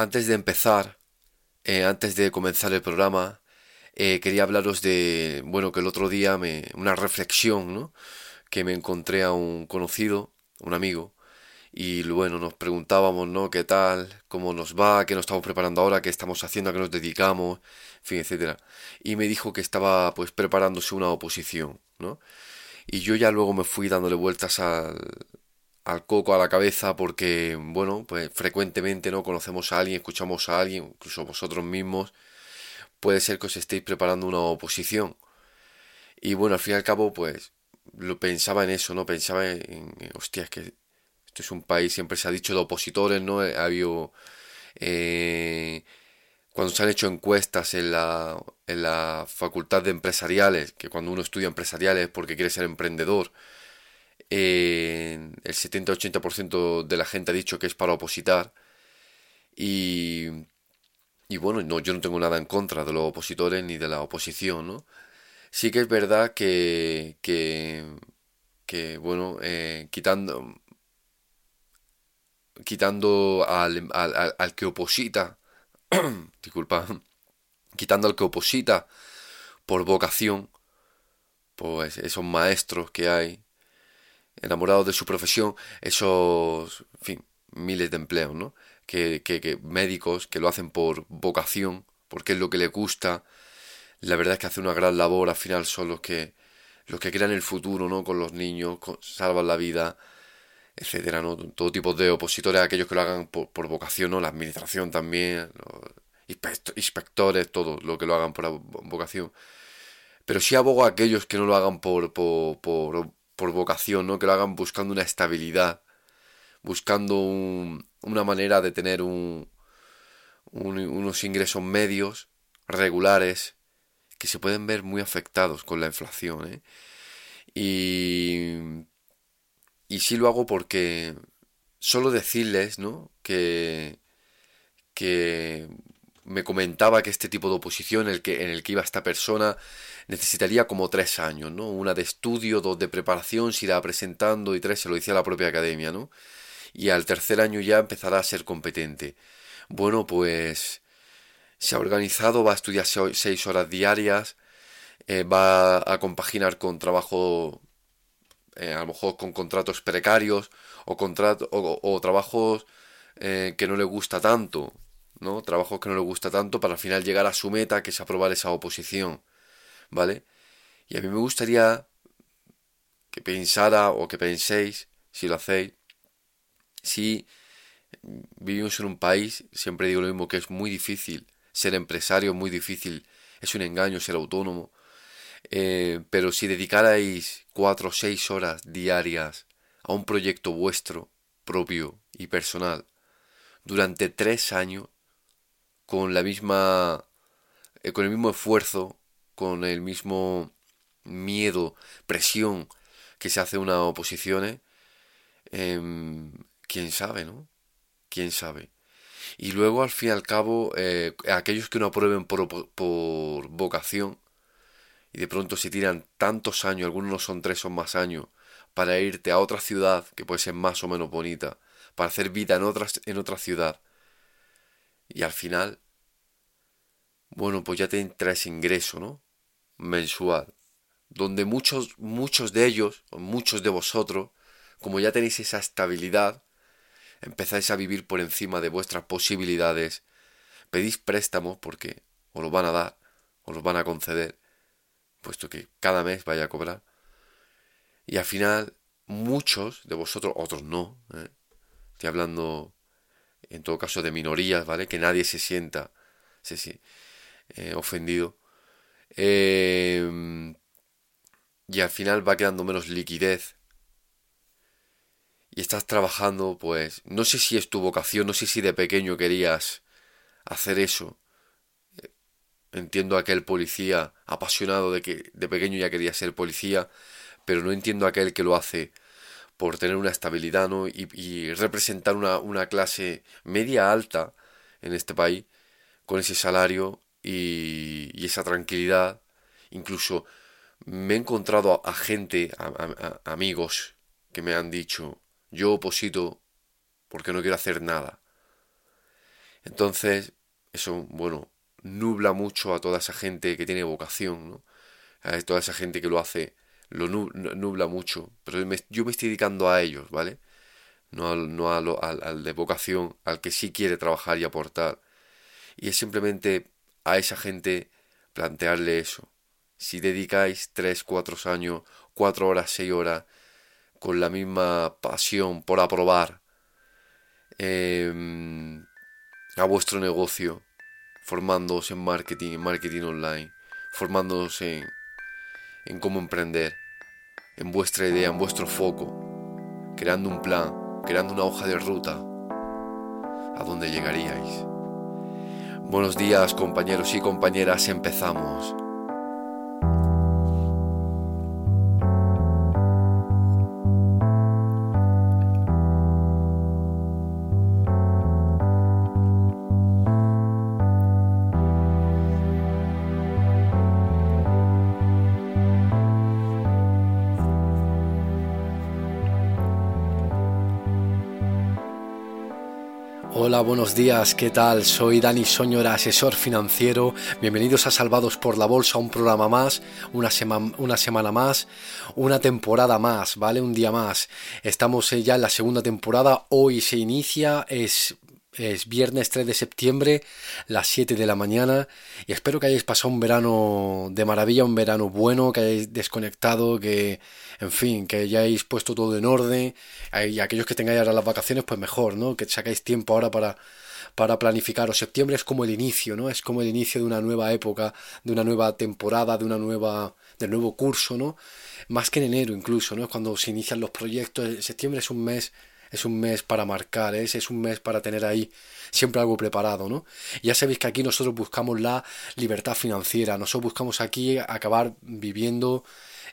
antes de empezar, eh, antes de comenzar el programa, eh, quería hablaros de, bueno, que el otro día me, una reflexión, ¿no? Que me encontré a un conocido, un amigo, y bueno, nos preguntábamos, ¿no? ¿Qué tal? ¿Cómo nos va? ¿Qué nos estamos preparando ahora? ¿Qué estamos haciendo? ¿A qué nos dedicamos? En fin, etcétera. Y me dijo que estaba, pues, preparándose una oposición, ¿no? Y yo ya luego me fui dándole vueltas al, al coco a la cabeza porque, bueno, pues frecuentemente no conocemos a alguien, escuchamos a alguien, incluso vosotros mismos, puede ser que os estéis preparando una oposición. Y bueno, al fin y al cabo, pues lo pensaba en eso, ¿no? Pensaba en, hostia, es que esto es un país, siempre se ha dicho de opositores, ¿no? Ha habido... Eh, cuando se han hecho encuestas en la, en la facultad de empresariales, que cuando uno estudia empresariales es porque quiere ser emprendedor, el 70-80% de la gente ha dicho que es para opositar. Y, y bueno, no, yo no tengo nada en contra de los opositores ni de la oposición, ¿no? Sí que es verdad que, que, bueno, eh, quitando, quitando al, al, al que oposita, disculpa, quitando al que oposita por vocación, pues esos maestros que hay, enamorados de su profesión, esos, fin, miles de empleos, ¿no? Que, que, médicos que lo hacen por vocación, porque es lo que les gusta. La verdad es que hacen una gran labor, al final son los que, los que crean el futuro, ¿no? Con los niños, salvan la vida, etcétera, ¿no? Todo tipo de opositores, aquellos que lo hagan por, por vocación, ¿no? La administración también, los inspectores, todo lo que lo hagan por vocación. Pero sí abogo a aquellos que no lo hagan por, por por vocación, ¿no? Que lo hagan buscando una estabilidad, buscando una manera de tener un, unos ingresos medios, regulares, que se pueden ver muy afectados con la inflación, ¿eh? Y, y sí lo hago porque solo decirles, ¿no? Que, que me comentaba que este tipo de oposición el que, en el que iba esta persona necesitaría como tres años, ¿no? Una de estudio, dos de preparación, se irá presentando y tres se lo decía la propia academia, ¿no? Y al tercer año ya empezará a ser competente. Bueno, pues se ha organizado, va a estudiar seis horas diarias, eh, va a compaginar con trabajo, eh, a lo mejor con contratos precarios o, contrato, o, trabajos eh, que no le gusta tanto, ¿no? Trabajos que no le gusta tanto para al final llegar a su meta, que es aprobar esa oposición. ¿vale? Y a mí me gustaría que pensara o que penséis, si lo hacéis, si vivimos en un país, siempre digo lo mismo, que es muy difícil ser empresario, muy difícil, es un engaño ser autónomo, eh, pero si dedicarais cuatro o seis horas diarias a un proyecto vuestro, propio y personal, durante tres años, con la misma, eh, con el mismo esfuerzo, con el mismo miedo, presión que se hace una oposición, eh, quién sabe, ¿no? Quién sabe. Y luego, al fin y al cabo, eh, aquellos que no aprueben por, por, vocación y de pronto se tiran tantos años, algunos no son tres o más años, para irte a otra ciudad que puede ser más o menos bonita, para hacer vida en, otras, en otra ciudad. Y al final, bueno, pues ya te entra ese ingreso, ¿no? mensual, donde muchos, muchos de ellos, o muchos de vosotros, como ya tenéis esa estabilidad, empezáis a vivir por encima de vuestras posibilidades, pedís préstamos porque os los van a dar, os los van a conceder, puesto que cada mes vaya a cobrar. Y al final, muchos de vosotros, otros no, ¿eh? estoy hablando en todo caso de minorías, ¿vale? Que nadie se sienta se, eh, ofendido. Em, y al final va quedando menos liquidez. Y estás trabajando, pues, no sé si es tu vocación, no sé si de pequeño querías hacer eso. Entiendo a aquel policía apasionado de que de pequeño ya quería ser policía, pero no entiendo a aquel que lo hace por tener una estabilidad ¿no? y, representar una, clase media alta en este país con ese salario y, esa tranquilidad. Incluso me he encontrado a, gente, a, amigos, que me han dicho, yo oposito porque no quiero hacer nada. Entonces, eso, bueno, nubla mucho a toda esa gente que tiene vocación, ¿no? A toda esa gente que lo hace, lo nubla mucho. Pero yo me estoy dedicando a ellos, ¿vale? No, al, no al, al de vocación, al que sí quiere trabajar y aportar. Y es simplemente a esa gente plantearle eso. Si dedicáis 3, 4 años, 4 horas, 6 horas, con la misma pasión por aprobar em, a vuestro negocio, formándoos en marketing, en marketing online, formándoos en, en cómo emprender, en vuestra idea, en vuestro foco, creando un plan, creando una hoja de ruta, a dónde llegaríais. Buenos días compañeros y compañeras, empezamos. Hola, buenos días, ¿qué tal? Soy Dani Soñora, asesor financiero. Bienvenidos a Salvados por la Bolsa, un programa más, una, una semana más, una temporada más, ¿vale? Un día más. Estamos ya en la segunda temporada, hoy se inicia, es es viernes 3 de septiembre, las 7 de la mañana, y espero que hayáis pasado un verano de maravilla, un verano bueno, que hayáis desconectado, que, en fin, que hayáis puesto todo en orden, y aquellos que tengáis ahora las vacaciones, pues mejor, ¿no? Que sacáis tiempo ahora para, para planificaros. Septiembre es como el inicio, ¿no? Es como el inicio de una nueva época, de una nueva temporada, de una nueva, del nuevo curso, ¿no? Más que en enero incluso, ¿no? Es cuando se inician los proyectos. Septiembre es un mes es un mes para marcar, ¿eh? es un mes para tener ahí siempre algo preparado, ¿no? Ya sabéis que aquí nosotros buscamos la libertad financiera, nosotros buscamos aquí acabar viviendo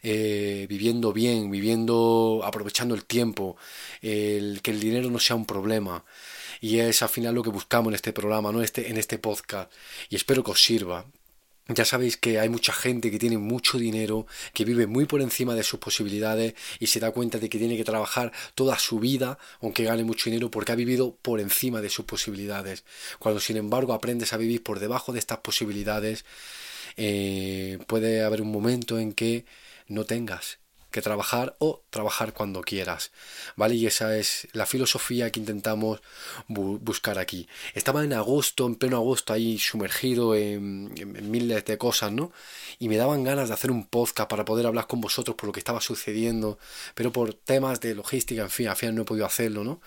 eh, viviendo bien, viviendo, aprovechando el tiempo, el, que el dinero no sea un problema. Y es al final lo que buscamos en este programa, ¿no? este, en este podcast. Y espero que os sirva. Ya sabéis que hay mucha gente que tiene mucho dinero, que vive muy por encima de sus posibilidades y se da cuenta de que tiene que trabajar toda su vida, aunque gane mucho dinero, porque ha vivido por encima de sus posibilidades. Cuando sin embargo aprendes a vivir por debajo de estas posibilidades, eh, puede haber un momento en que no tengas que trabajar o trabajar cuando quieras, ¿vale? Y esa es la filosofía que intentamos buscar aquí. Estaba en agosto, en pleno agosto, ahí sumergido en, miles de cosas, ¿no? Y me daban ganas de hacer un podcast para poder hablar con vosotros por lo que estaba sucediendo, pero por temas de logística, en fin, al final no he podido hacerlo, ¿no?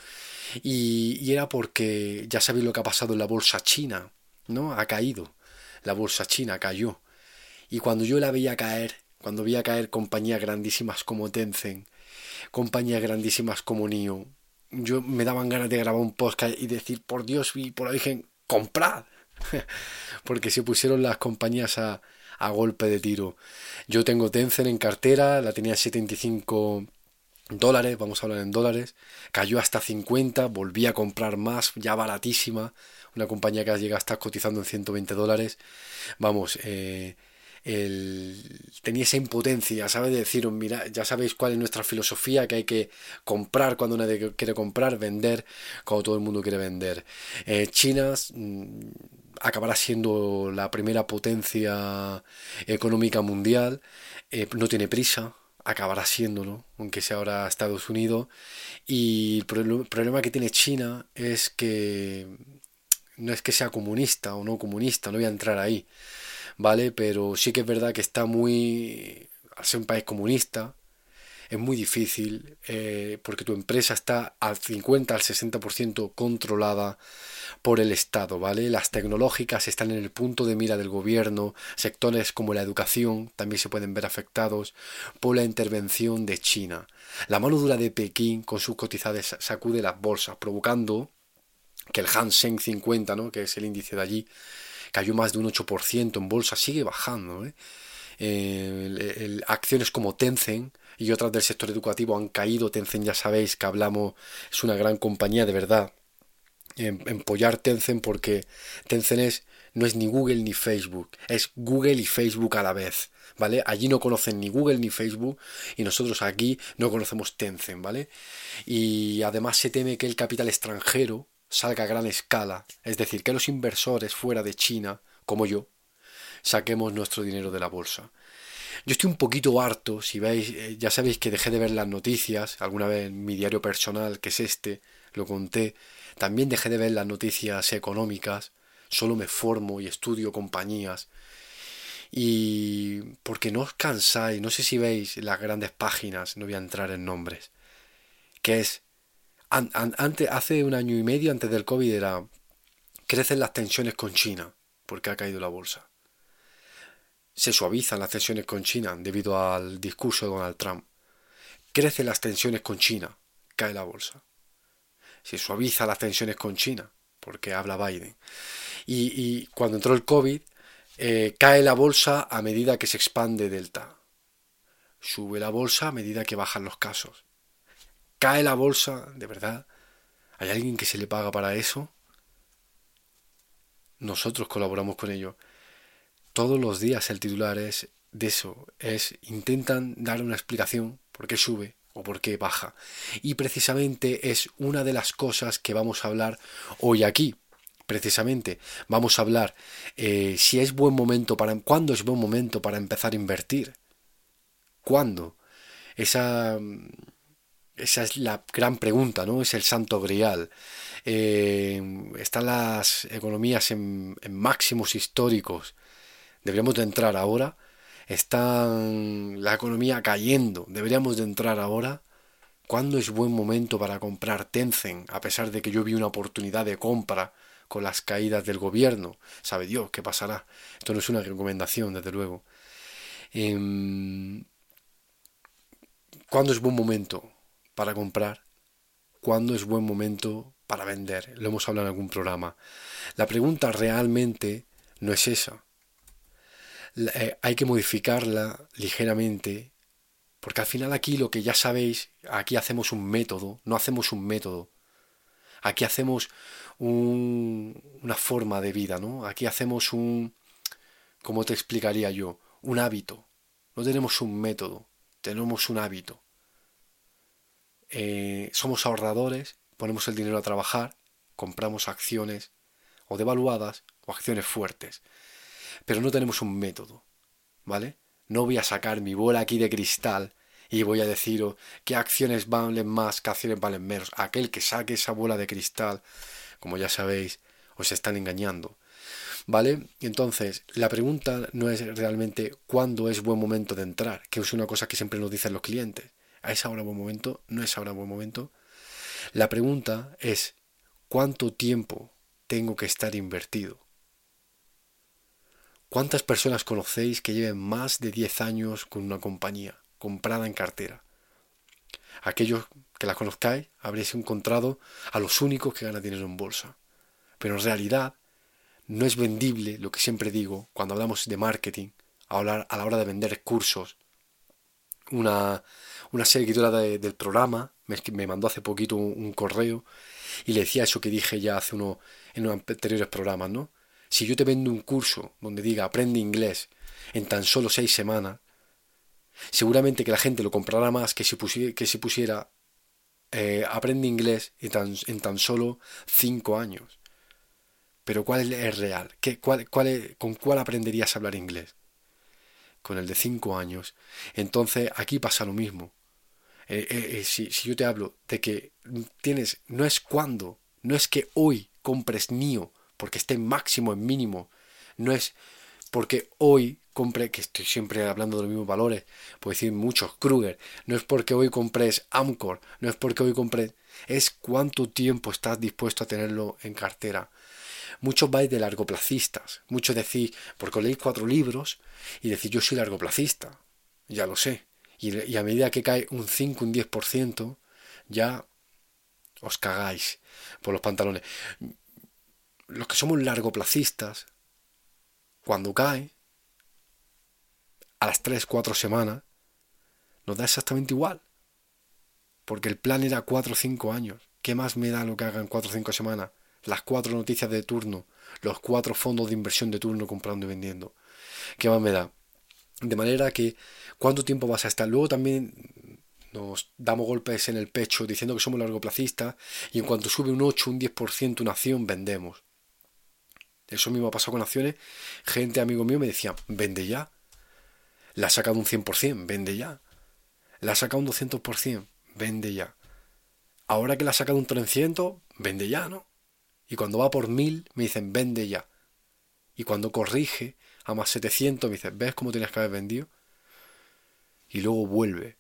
Y, y era porque ya sabéis lo que ha pasado en la bolsa china, ¿no? Ha caído. La bolsa china cayó. Y cuando yo la veía caer, cuando vi a caer compañías grandísimas como Tencent, compañías grandísimas como NIO, yo me daban ganas de grabar un podcast y decir, por Dios y por la Virgen, comprad. Porque se pusieron las compañías a, a golpe de tiro. Yo tengo Tencent en cartera, la tenía a 75 dólares, vamos a hablar en dólares, cayó hasta 50, volví a comprar más, ya baratísima, una compañía que llega a estar cotizando en 120 dólares. Vamos, eh, tenía esa impotencia, ¿sabes? De decir, mira, ya sabéis cuál es nuestra filosofía, que hay que comprar cuando nadie quiere comprar, vender cuando todo el mundo quiere vender. Eh, China mm, acabará siendo la primera potencia económica mundial, eh, no tiene prisa, acabará siéndolo, aunque sea ahora Estados Unidos. Y el problema que tiene China es que no es que sea comunista o no comunista, no voy a entrar ahí. ¿Vale? Pero sí que es verdad que está muy... Al ser un país comunista, es muy difícil eh, porque tu empresa está al 50 al 60% controlada por el Estado, ¿vale? Las tecnológicas están en el punto de mira del gobierno, sectores como la educación también se pueden ver afectados por la intervención de China. La mano dura de Pekín con sus cotizadas sacude las bolsas, provocando que el Hang Seng 50, ¿no? que es el índice de allí, cayó más de un 8% en bolsa, sigue bajando. ¿eh? acciones como Tencent y otras del sector educativo han caído. Tencent ya sabéis que hablamos, es una gran compañía de verdad. Empollar Tencent porque Tencent es, no es ni Google ni Facebook, es Google y Facebook a la vez. ¿Vale? Allí no conocen ni Google ni Facebook y nosotros aquí no conocemos Tencent, ¿vale? Y además se teme que el capital extranjero salga a gran escala, es decir, que los inversores fuera de China, como yo, saquemos nuestro dinero de la bolsa. Yo estoy un poquito harto, si veis, eh, ya sabéis que dejé de ver las noticias, alguna vez en mi diario personal, que es este, lo conté, también dejé de ver las noticias económicas, solo me formo y estudio compañías. Y porque no os cansáis, no sé si veis las grandes páginas, no voy a entrar en nombres, que es, hace un año y medio antes del COVID era, crecen las tensiones con China, porque ha caído la bolsa se suavizan las tensiones con China debido al discurso de Donald Trump. Crecen las tensiones con China, cae la bolsa. Se suavizan las tensiones con China, porque habla Biden. Y, cuando entró el COVID, eh, cae la bolsa a medida que se expande Delta. Sube la bolsa a medida que bajan los casos. Cae la bolsa, de verdad. ¿Hay alguien que se le paga para eso? Nosotros colaboramos con ello todos los días el titular es de eso, es intentan dar una explicación por qué sube o por qué baja. Y precisamente es una de las cosas que vamos a hablar hoy aquí. Precisamente vamos a hablar eh, si es buen momento para, cuándo es buen momento para empezar a invertir. ¿Cuándo? Esa, esa es la gran pregunta, ¿no? Es el santo grial. Eh, están las economías en máximos históricos deberíamos de entrar ahora. Está la economía cayendo, deberíamos de entrar ahora. ¿Cuándo es buen momento para comprar Tencent? A pesar de que yo vi una oportunidad de compra con las caídas del gobierno. Sabe Dios qué pasará. Esto no es una recomendación, desde luego. Em, ¿Cuándo es buen momento para comprar? ¿Cuándo es buen momento para vender? Lo hemos hablado en algún programa. La pregunta realmente no es esa. Eh, hay que modificarla ligeramente, porque al final aquí lo que ya sabéis, aquí hacemos un método, no hacemos un método, aquí hacemos una forma de vida, ¿no? Aquí hacemos un, ¿cómo te explicaría yo? Un hábito. No tenemos un método, tenemos un hábito. Eh, somos ahorradores, ponemos el dinero a trabajar, compramos acciones o devaluadas o acciones fuertes pero no tenemos un método, ¿vale? No voy a sacar mi bola aquí de cristal y voy a deciros qué acciones valen más, qué acciones valen menos. Aquel que saque esa bola de cristal, como ya sabéis, os están engañando. ¿Vale? Entonces, la pregunta no es realmente cuándo es buen momento de entrar, que es una cosa que siempre nos dicen los clientes. ¿A esa hora buen momento? ¿No es ahora buen momento? La pregunta es ¿cuánto tiempo tengo que estar invertido? ¿Cuántas personas conocéis que lleven más de 10 años con una compañía comprada en cartera? Aquellos que la conozcáis habréis encontrado a los únicos que ganan dinero en bolsa. Pero en realidad no es vendible lo que siempre digo cuando hablamos de marketing, a, la hora de vender cursos. Una, una seguidora del programa me, me, mandó hace poquito un, correo y le decía eso que dije ya hace uno en unos anteriores programas, ¿no? Si yo te vendo un curso donde diga aprende inglés en tan solo seis semanas, seguramente que la gente lo comprará más que si pusiera, que si pusiera eh, aprende inglés en tan, en tan, solo cinco años. Pero ¿cuál es real? ¿Qué, cuál, cuál ¿Con cuál aprenderías a hablar inglés? Con el de cinco años. Entonces aquí pasa lo mismo. Eh, eh, si, si yo te hablo de que tienes, no es cuando, no es que hoy compres NIO, porque esté máximo, en mínimo. No es porque hoy compre, que estoy siempre hablando de los mismos valores, puedo decir muchos, Kruger, no es porque hoy compres Amcor, no es porque hoy compres, es cuánto tiempo estás dispuesto a tenerlo en cartera. Muchos vais de largoplacistas, muchos decís, porque leéis cuatro libros y decís yo soy largoplacista, ya lo sé, y, a medida que cae un 5, un 10%, ya os cagáis por los pantalones los que somos largoplacistas, cuando cae, a las 3, 4 semanas, nos da exactamente igual. Porque el plan era 4 o 5 años. ¿Qué más me da lo que hagan 4 o 5 semanas? Las cuatro noticias de turno, los cuatro fondos de inversión de turno comprando y vendiendo. ¿Qué más me da? De manera que, ¿cuánto tiempo vas a estar? Luego también nos damos golpes en el pecho diciendo que somos largoplacistas y en cuanto sube un 8, un 10% una acción, vendemos. Eso mismo ha pasado con acciones. Gente, amigo mío, me decía, vende ya. La ha sacado un 100%, vende ya. La ha sacado un 200%, vende ya. Ahora que la ha sacado un 300, vende ya, ¿no? Y cuando va por 1000, me dicen, vende ya. Y cuando corrige a más 700, me dicen, ¿ves cómo tienes que haber vendido? Y luego vuelve.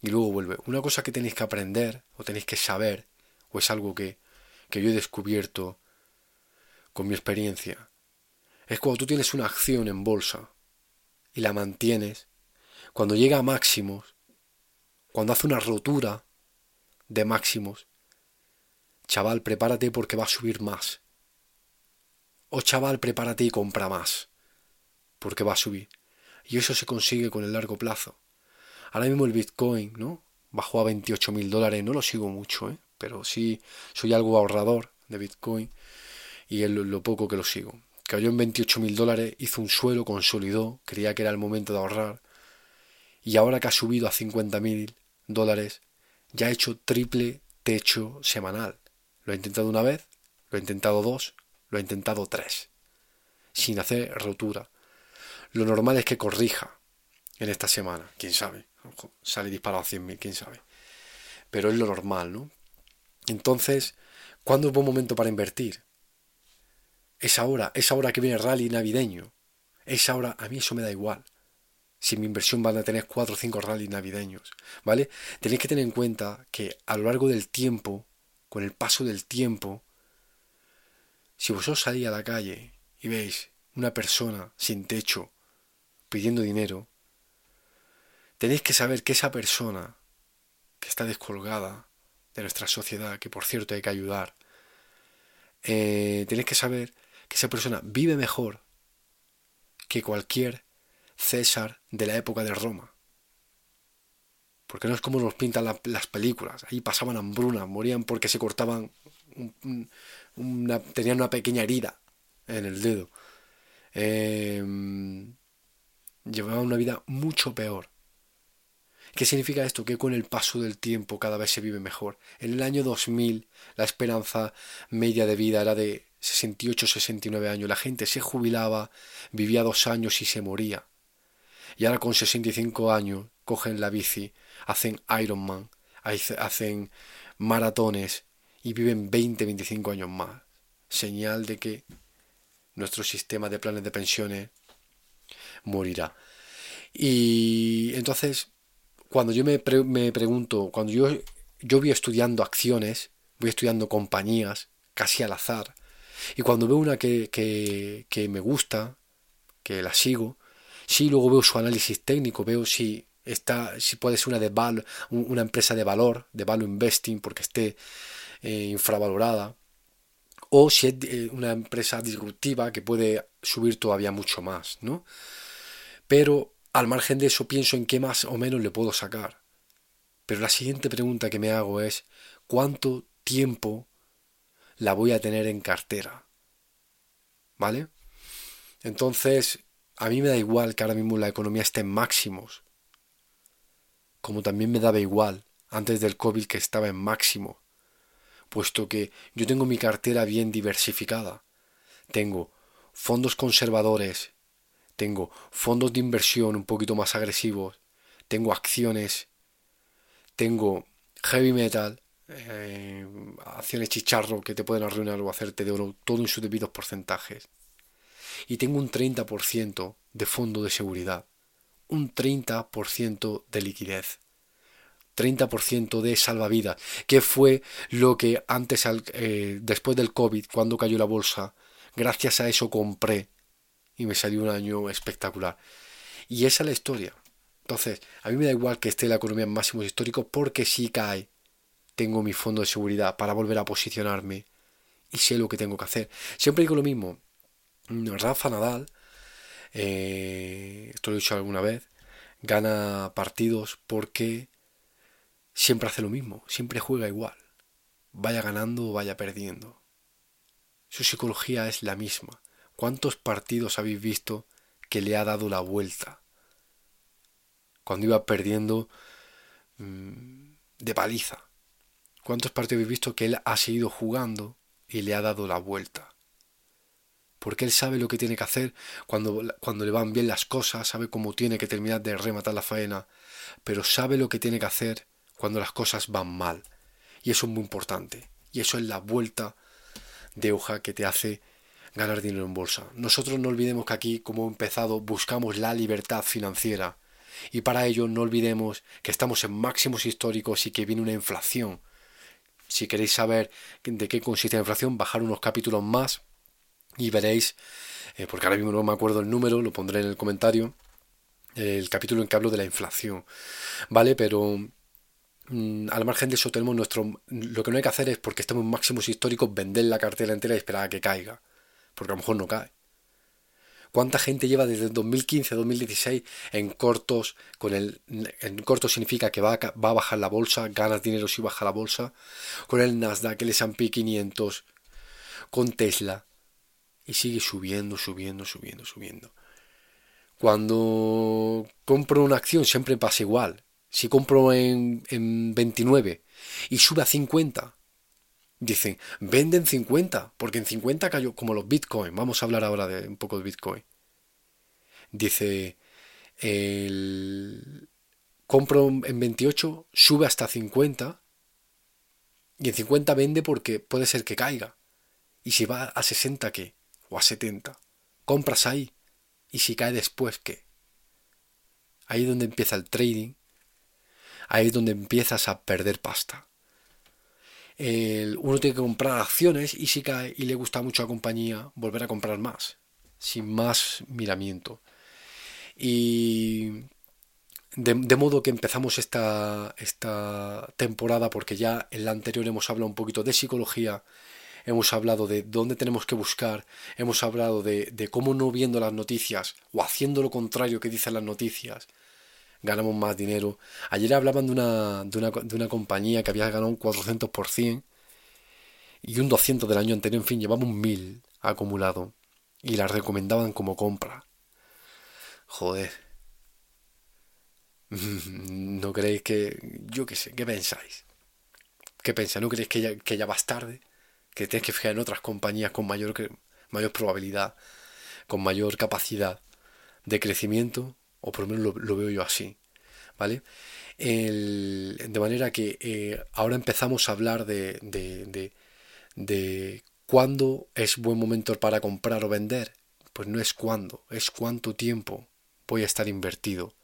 Y luego vuelve. Una cosa que tenéis que aprender, o tenéis que saber, o es algo que, que yo he descubierto con mi experiencia, es cuando tú tienes una acción en bolsa y la mantienes, cuando llega a máximos, cuando hace una rotura de máximos, chaval, prepárate porque va a subir más. O chaval, prepárate y compra más, porque va a subir. Y eso se consigue con el largo plazo. Ahora mismo el Bitcoin, ¿no? Bajó a 28 mil dólares, no lo sigo mucho, ¿eh? Pero sí soy algo ahorrador de Bitcoin y es lo, poco que lo sigo. Cayó en 28 mil dólares, hizo un suelo, consolidó, creía que era el momento de ahorrar. Y ahora que ha subido a 50 mil dólares, ya ha hecho triple techo semanal. Lo ha intentado una vez, lo ha intentado dos, lo ha intentado tres. Sin hacer rotura. Lo normal es que corrija en esta semana, quién sabe. Sale disparado a 100.000, quién sabe. Pero es lo normal, ¿no? Entonces, ¿cuándo es buen momento para invertir? Es ahora, es ahora que viene rally navideño. Es ahora, a mí eso me da igual. Si mi inversión van a tener cuatro o cinco rallies navideños, ¿vale? Tenéis que tener en cuenta que a lo largo del tiempo, con el paso del tiempo, si vosotros salís a la calle y veis una persona sin techo pidiendo dinero, tenéis que saber que esa persona que está descolgada de nuestra sociedad, que por cierto hay que ayudar, eh, tenéis que saber que esa persona vive mejor que cualquier César de la época de Roma. Porque no es como nos pintan las películas. Ahí pasaban hambruna, morían porque se cortaban, una, tenían una pequeña herida en el dedo. Em, llevaban una vida mucho peor. ¿Qué significa esto? Que con el paso del tiempo cada vez se vive mejor. En el año 2000 la esperanza media de vida era de 68-69 años. La gente se jubilaba, vivía dos años y se moría. Y ahora con 65 años cogen la bici, hacen Ironman, hacen maratones y viven 20-25 años más. Señal de que nuestro sistema de planes de pensiones morirá. Y entonces, cuando yo me, me pregunto, cuando yo, yo voy estudiando acciones, voy estudiando compañías, casi al azar, y cuando veo una que, que, me gusta, que la sigo, sí luego veo su análisis técnico, veo si está, si puede ser una de val, una empresa de valor, de value investing, porque esté eh, infravalorada, o si es eh, una empresa disruptiva que puede subir todavía mucho más, ¿no? Pero al margen de eso pienso en qué más o menos le puedo sacar. Pero la siguiente pregunta que me hago es, ¿cuánto tiempo la voy a tener en cartera. ¿Vale? Entonces, a mí me da igual que ahora mismo la economía esté en máximos. Como también me daba igual antes del COVID que estaba en máximo. Puesto que yo tengo mi cartera bien diversificada. Tengo fondos conservadores. Tengo fondos de inversión un poquito más agresivos. Tengo acciones. Tengo heavy metal eh, acciones chicharro que te pueden arruinar o hacerte de oro, todo en sus debidos porcentajes. Y tengo un 30% de fondo de seguridad, un 30% de liquidez, 30% de salvavidas, que fue lo que antes, eh, después del COVID, cuando cayó la bolsa, gracias a eso compré y me salió un año espectacular. Y esa es la historia. Entonces, a mí me da igual que esté la economía en máximos históricos porque si cae tengo mi fondo de seguridad para volver a posicionarme y sé lo que tengo que hacer. Siempre digo lo mismo. Rafa Nadal, eh, esto lo he dicho alguna vez, gana partidos porque siempre hace lo mismo, siempre juega igual, vaya ganando o vaya perdiendo. Su psicología es la misma. ¿Cuántos partidos habéis visto que le ha dado la vuelta? Cuando iba perdiendo mm, de paliza. ¿Cuántos partidos habéis visto que él ha seguido jugando y le ha dado la vuelta? Porque él sabe lo que tiene que hacer cuando, cuando le van bien las cosas, sabe cómo tiene que terminar de rematar la faena, pero sabe lo que tiene que hacer cuando las cosas van mal. Y eso es muy importante. Y eso es la vuelta de hoja que te hace ganar dinero en bolsa. Nosotros no olvidemos que aquí, como he empezado, buscamos la libertad financiera. Y para ello no olvidemos que estamos en máximos históricos y que viene una inflación. Si queréis saber de qué consiste la inflación, bajar unos capítulos más y veréis, eh, porque ahora mismo no me acuerdo el número, lo pondré en el comentario, el capítulo en que hablo de la inflación. ¿Vale? Pero al margen de eso tenemos nuestro... Lo que no hay que hacer es, porque estamos en máximos históricos, vender la cartera entera y esperar a que caiga porque a lo mejor no cae. ¿Cuánta gente lleva desde 2015 a 2016 en cortos? Con el, en cortos significa que va a, va a bajar la bolsa, ganas dinero si baja la bolsa. Con el Nasdaq, el S&P 500, con Tesla. Y sigue subiendo, subiendo, subiendo, subiendo. Cuando compro una acción siempre pasa igual. Si compro en, en 29 y sube a 50, Dicen, venden 50, porque en 50 cayó como los Bitcoin. Vamos a hablar ahora de un poco de Bitcoin. Dice, el... compro en 28, sube hasta 50 y en 50 vende porque puede ser que caiga. Y si va a 60, ¿qué? O a 70. Compras ahí. Y si cae después, ¿qué? Ahí es donde empieza el trading. Ahí es donde empiezas a perder pasta uno tiene que comprar acciones y si cae y le gusta mucho la compañía, volver a comprar más, sin más miramiento. Y de, modo que empezamos esta, esta temporada, porque ya en la anterior hemos hablado un poquito de psicología, hemos hablado de dónde tenemos que buscar, hemos hablado de, de cómo no viendo las noticias o haciendo lo contrario que dicen las noticias, ganamos más dinero. Ayer hablaban de una, de una, de una compañía que había ganado un 400% y un 200 del año anterior, en fin, llevamos un 1000 acumulado y la recomendaban como compra. Joder. ¿No creéis que... Yo qué sé, ¿qué pensáis? ¿Qué pensáis? ¿No creéis que ya, que ya vas tarde? Que tienes que fijar en otras compañías con mayor, mayor probabilidad, con mayor capacidad de crecimiento o por lo menos lo, veo yo así, ¿vale? de manera que eh, ahora empezamos a hablar de, de, de, cuándo es buen momento para comprar o vender. Pues no es cuándo, es cuánto tiempo voy a estar invertido.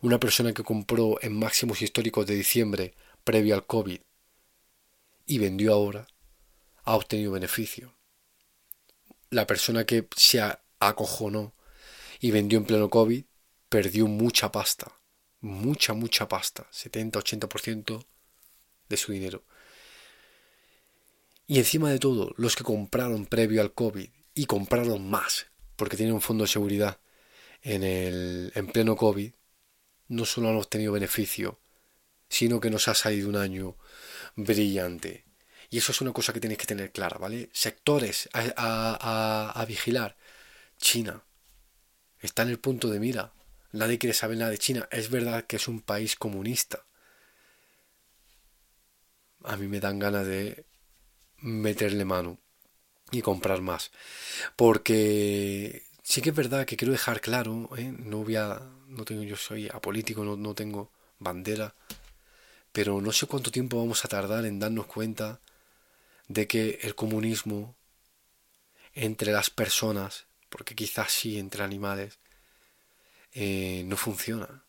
Una persona que compró en máximos históricos de diciembre previo al COVID y vendió ahora ha obtenido beneficio. La persona que se acojonó y vendió en pleno COVID perdió mucha pasta, mucha, mucha pasta, 70-80% de su dinero. Y encima de todo, los que compraron previo al COVID y compraron más, porque tienen un fondo de seguridad en, el, en pleno COVID, no solo han obtenido beneficio, sino que nos ha salido un año brillante. Y eso es una cosa que tenéis que tener clara, ¿vale? Sectores a, a, a vigilar. China está en el punto de mira Nadie quiere saber nada de China. Es verdad que es un país comunista. A mí me dan ganas de meterle mano y comprar más. Porque sí que es verdad que quiero dejar claro, ¿eh? no voy a, no tengo, yo soy apolítico, no, no tengo bandera, pero no sé cuánto tiempo vamos a tardar en darnos cuenta de que el comunismo entre las personas, porque quizás sí entre animales, eh, no funciona.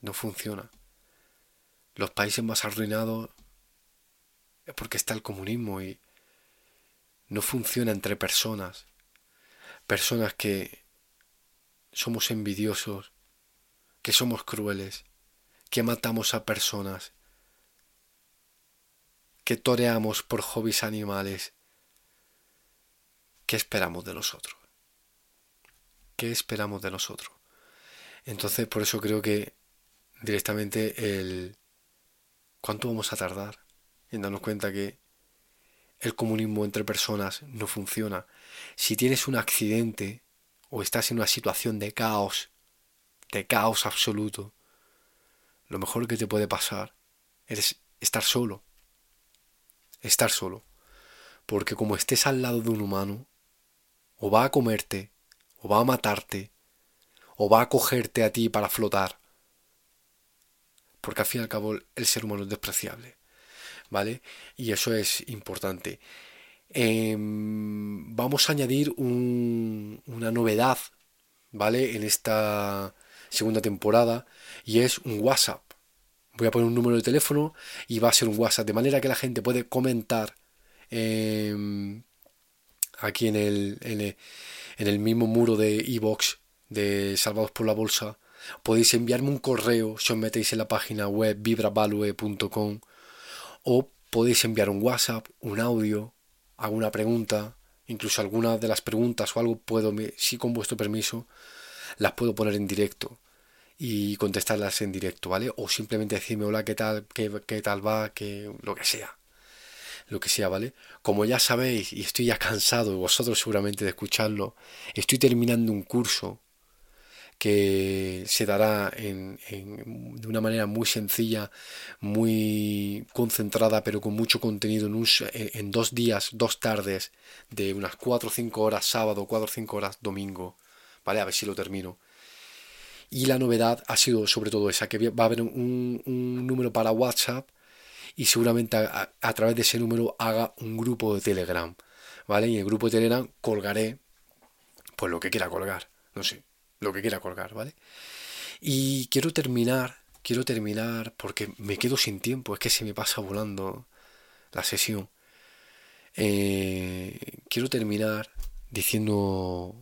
No funciona. Los países más arruinados es porque está el comunismo y no funciona entre personas. Personas que somos envidiosos, que somos crueles, que matamos a personas, que toreamos por hobbies animales. ¿Qué esperamos de nosotros? ¿Qué esperamos de nosotros? Entonces, por eso creo que directamente el... ¿Cuánto vamos a tardar en darnos cuenta que el comunismo entre personas no funciona? Si tienes un accidente o estás en una situación de caos, de caos absoluto, lo mejor que te puede pasar es estar solo. Estar solo. Porque como estés al lado de un humano, o va a comerte, o va a matarte, o va a cogerte a ti para flotar. Porque al fin y al cabo el ser humano es despreciable. ¿Vale? Y eso es importante. Em, vamos a añadir una novedad, ¿vale? En esta segunda temporada y es un WhatsApp. Voy a poner un número de teléfono y va a ser un WhatsApp, de manera que la gente puede comentar em, aquí en en el, mismo muro de iBox de Salvados por la Bolsa. Podéis enviarme un correo si os metéis en la página web vibravalue.com o podéis enviar un WhatsApp, un audio, alguna pregunta, incluso alguna de las preguntas o algo puedo, si con vuestro permiso, las puedo poner en directo y contestarlas en directo, ¿vale? O simplemente decirme hola, ¿qué tal? ¿Qué, qué tal va? Que lo que sea. Lo que sea, ¿vale? Como ya sabéis, y estoy ya cansado, vosotros seguramente de escucharlo, estoy terminando un curso que se dará en, de una manera muy sencilla, muy concentrada, pero con mucho contenido en, en dos días, dos tardes, de unas 4 o 5 horas sábado, 4 o 5 horas domingo. ¿Vale? A ver si lo termino. Y la novedad ha sido sobre todo esa, que va a haber un, número para WhatsApp y seguramente a, través de ese número haga un grupo de Telegram. ¿Vale? Y en el grupo de Telegram colgaré pues lo que quiera colgar. No sé, lo que quiera colgar, ¿vale? Y quiero terminar, quiero terminar porque me quedo sin tiempo, es que se me pasa volando la sesión. Eh, quiero terminar diciendo,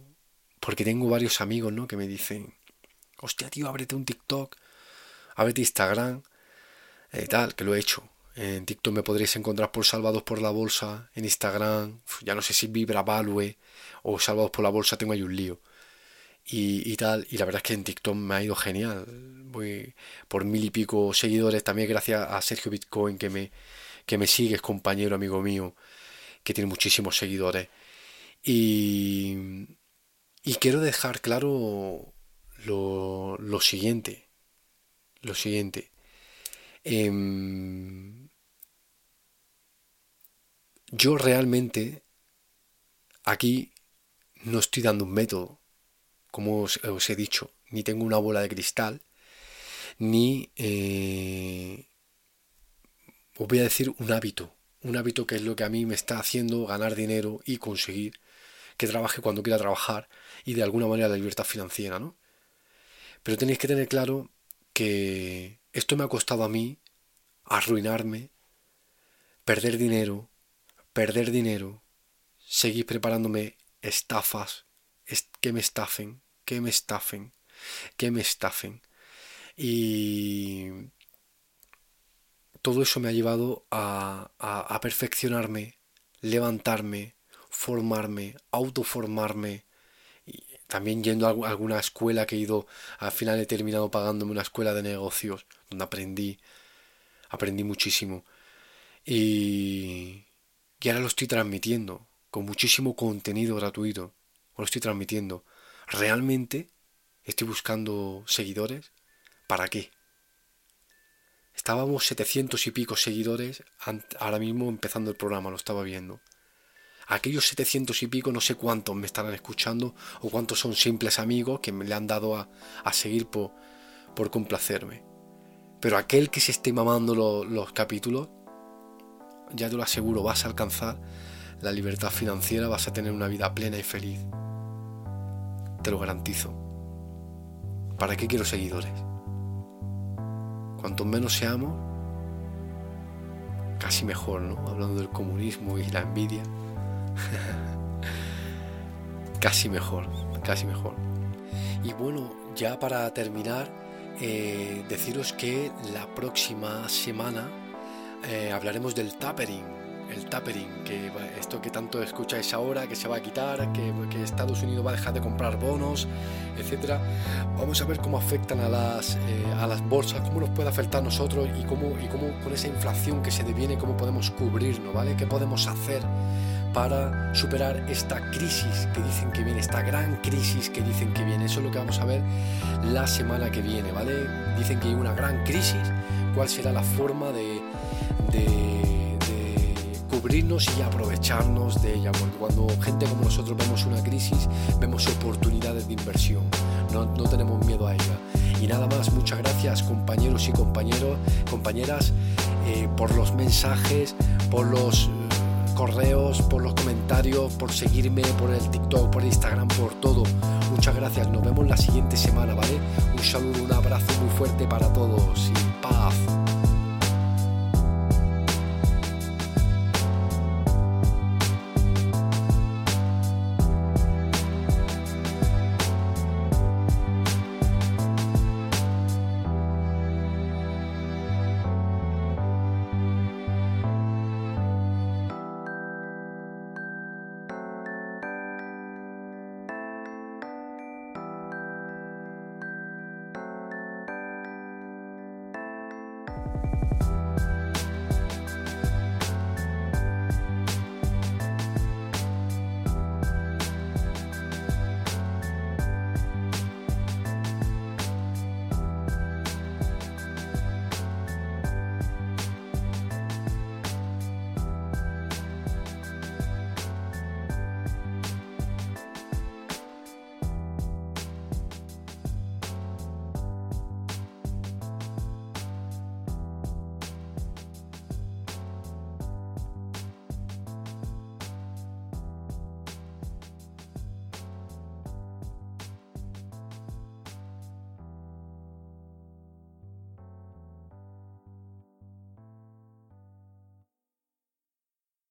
porque tengo varios amigos, ¿no? Que me dicen, hostia, tío, ábrete un TikTok, ábrete Instagram, eh, tal, que lo he hecho. En TikTok me podréis encontrar por Salvados por la Bolsa, en Instagram, ya no sé si Vibra Value o Salvados por la Bolsa, tengo ahí un lío y, tal. Y la verdad es que en TikTok me ha ido genial. Voy por mil y pico seguidores, también gracias a Sergio Bitcoin que me, que me sigue, es compañero, amigo mío, que tiene muchísimos seguidores. Y, y quiero dejar claro lo, lo siguiente. Lo siguiente. Em, yo realmente aquí no estoy dando un método como os, he dicho, ni tengo una bola de cristal, ni eh, os voy a decir un hábito, un hábito que es lo que a mí me está haciendo ganar dinero y conseguir que trabaje cuando quiera trabajar y de alguna manera la libertad financiera, ¿no? Pero tenéis que tener claro que esto me ha costado a mí arruinarme, perder dinero, perder dinero, seguir preparándome estafas, que me estafen, que me estafen, que me estafen. Y todo eso me ha llevado a, a, perfeccionarme, levantarme, formarme, autoformarme. Y también yendo a alguna escuela que he ido, al final he terminado pagándome una escuela de negocios, aprendí, aprendí muchísimo. Y, y ahora lo estoy transmitiendo con muchísimo contenido gratuito lo estoy transmitiendo. ¿Realmente estoy buscando seguidores? ¿Para qué? Estábamos 700 y pico seguidores ahora mismo empezando el programa, lo estaba viendo. Aquellos 700 y pico no sé cuántos me estarán escuchando o cuántos son simples amigos que me le han dado a, seguir por, por complacerme. Pero aquel que se esté mamando los capítulos, ya te lo aseguro, vas a alcanzar la libertad financiera, vas a tener una vida plena y feliz te lo garantizo. ¿Para qué quiero seguidores? Cuanto menos seamos, casi mejor, ¿no? Hablando del comunismo y la envidia. casi mejor, casi mejor. Y bueno, ya para terminar, eh, deciros que la próxima semana eh, hablaremos del tapering el tapering, que esto que tanto escucháis ahora, que se va a quitar, que, Estados Unidos va a dejar de comprar bonos, etcétera. Vamos a ver cómo afectan a las, eh, a las bolsas, cómo nos puede afectar a nosotros y cómo, y cómo con esa inflación que se deviene, cómo podemos cubrirnos, ¿vale? ¿Qué podemos hacer para superar esta crisis que dicen que viene, esta gran crisis que dicen que viene. Eso es lo que vamos a ver la semana que viene, ¿vale? Dicen que hay una gran crisis, cuál será la forma de, cubrirnos y aprovecharnos de ella, porque cuando gente como nosotros vemos una crisis, vemos oportunidades de inversión, no, no tenemos miedo a ella. Y nada más, muchas gracias compañeros y compañeros, compañeras eh, por los mensajes, por los correos, por los comentarios, por seguirme, por el TikTok, por Instagram, por todo. Muchas gracias, nos vemos la siguiente semana, ¿vale? Un saludo, un abrazo muy fuerte para todos y paz.